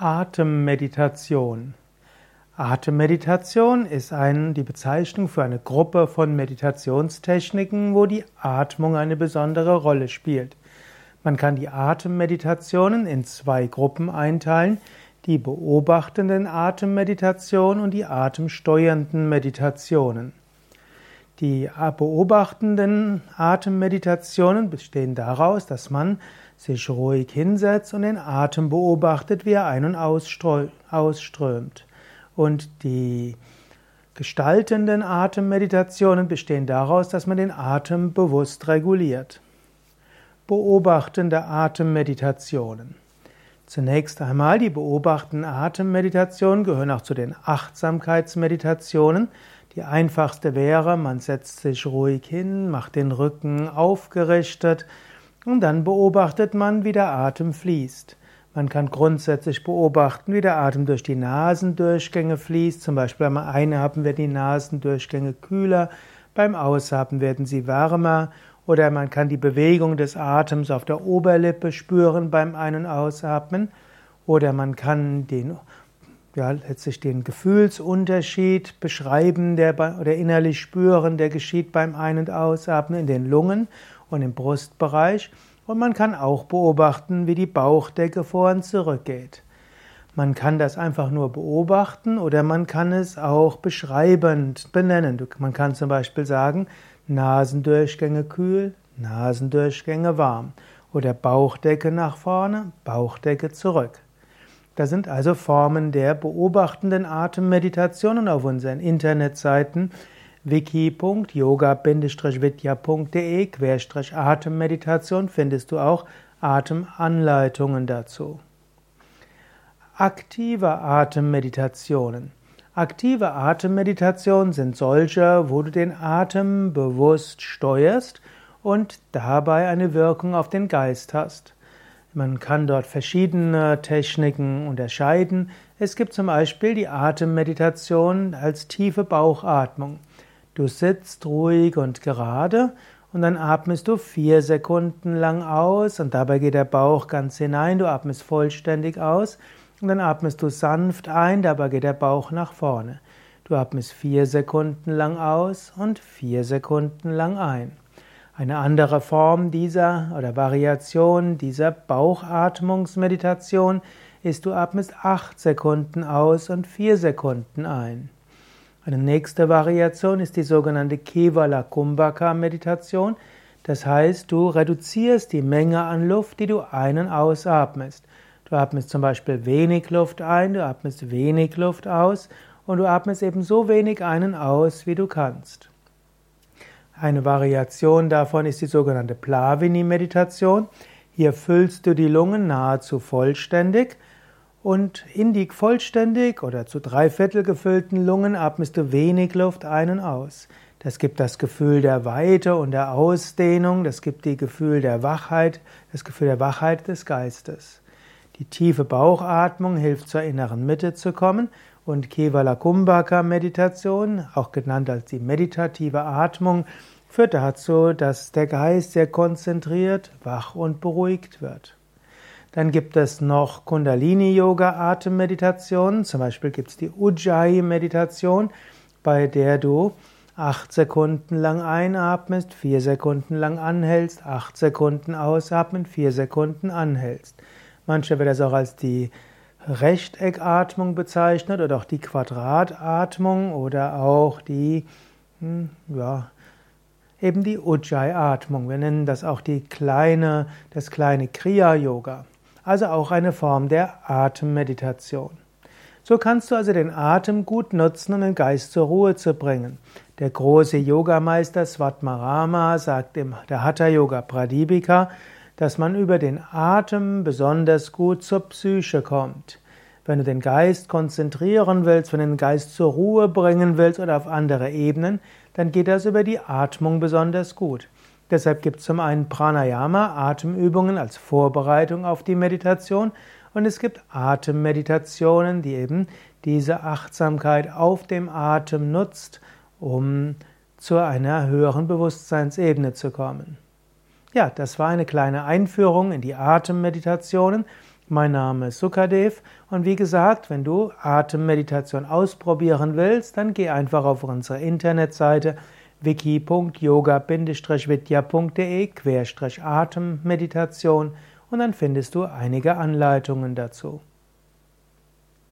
Atemmeditation. Atemmeditation ist ein, die Bezeichnung für eine Gruppe von Meditationstechniken, wo die Atmung eine besondere Rolle spielt. Man kann die Atemmeditationen in zwei Gruppen einteilen, die beobachtenden Atemmeditation und die atemsteuernden Meditationen. Die beobachtenden Atemmeditationen bestehen daraus, dass man sich ruhig hinsetzt und den Atem beobachtet, wie er ein- und ausströmt. Und die gestaltenden Atemmeditationen bestehen daraus, dass man den Atem bewusst reguliert. Beobachtende Atemmeditationen. Zunächst einmal die beobachtenden Atemmeditationen gehören auch zu den Achtsamkeitsmeditationen. Die einfachste wäre, man setzt sich ruhig hin, macht den Rücken aufgerichtet und dann beobachtet man, wie der Atem fließt. Man kann grundsätzlich beobachten, wie der Atem durch die Nasendurchgänge fließt. Zum Beispiel beim Einatmen werden die Nasendurchgänge kühler, beim Ausatmen werden sie wärmer. Oder man kann die Bewegung des Atems auf der Oberlippe spüren beim Ein- und Ausatmen. Oder man kann den, ja, letztlich den Gefühlsunterschied beschreiben der, oder innerlich spüren, der geschieht beim Ein- und Ausatmen in den Lungen und im Brustbereich. Und man kann auch beobachten, wie die Bauchdecke vor und zurück geht. Man kann das einfach nur beobachten oder man kann es auch beschreibend benennen. Man kann zum Beispiel sagen, Nasendurchgänge kühl, Nasendurchgänge warm oder Bauchdecke nach vorne, Bauchdecke zurück. Das sind also Formen der beobachtenden Atemmeditation und auf unseren Internetseiten wiki.yoga-vidya.de Atemmeditation findest du auch Atemanleitungen dazu. Aktive Atemmeditationen. Aktive Atemmeditationen sind solche, wo du den Atem bewusst steuerst und dabei eine Wirkung auf den Geist hast. Man kann dort verschiedene Techniken unterscheiden. Es gibt zum Beispiel die Atemmeditation als tiefe Bauchatmung. Du sitzt ruhig und gerade und dann atmest du vier Sekunden lang aus und dabei geht der Bauch ganz hinein. Du atmest vollständig aus und dann atmest du sanft ein, dabei geht der Bauch nach vorne. Du atmest vier Sekunden lang aus und vier Sekunden lang ein. Eine andere Form dieser oder Variation dieser Bauchatmungsmeditation ist, du atmest acht Sekunden aus und vier Sekunden ein. Eine nächste Variation ist die sogenannte Kevala Kumbhaka Meditation. Das heißt, du reduzierst die Menge an Luft, die du ein- und ausatmest. Du atmest zum Beispiel wenig Luft ein, du atmest wenig Luft aus und du atmest eben so wenig ein und aus, wie du kannst. Eine Variation davon ist die sogenannte Plavini-Meditation. Hier füllst du die Lungen nahezu vollständig und in die vollständig oder zu drei Viertel gefüllten Lungen atmest du wenig Luft ein und aus. Das gibt das Gefühl der Weite und der Ausdehnung, das gibt das Gefühl der Wachheit, das Gefühl der Wachheit des Geistes. Die tiefe Bauchatmung hilft zur inneren Mitte zu kommen und Kevala Kumbhaka Meditation, auch genannt als die meditative Atmung, führt dazu, dass der Geist sehr konzentriert, wach und beruhigt wird. Dann gibt es noch Kundalini-Yoga-Atemmeditationen. Zum Beispiel gibt es die Ujjayi-Meditation, bei der du acht Sekunden lang einatmest, vier Sekunden lang anhältst, acht Sekunden ausatmen, vier Sekunden anhältst. Manche wird das auch als die Rechteckatmung bezeichnet oder auch die Quadratatmung oder auch die, hm, ja, eben die Ujjayi-Atmung. Wir nennen das auch die kleine, das kleine Kriya-Yoga also auch eine Form der Atemmeditation. So kannst du also den Atem gut nutzen, um den Geist zur Ruhe zu bringen. Der große Yogameister Svatmarama sagt im der Hatha Yoga Pradipika, dass man über den Atem besonders gut zur Psyche kommt. Wenn du den Geist konzentrieren willst, wenn du den Geist zur Ruhe bringen willst oder auf andere Ebenen, dann geht das über die Atmung besonders gut. Deshalb gibt es zum einen Pranayama, Atemübungen als Vorbereitung auf die Meditation und es gibt Atemmeditationen, die eben diese Achtsamkeit auf dem Atem nutzt, um zu einer höheren Bewusstseinsebene zu kommen. Ja, das war eine kleine Einführung in die Atemmeditationen. Mein Name ist Sukadev und wie gesagt, wenn du Atemmeditation ausprobieren willst, dann geh einfach auf unsere Internetseite wiki.yoga-vidya.de-atemmeditation und dann findest du einige Anleitungen dazu.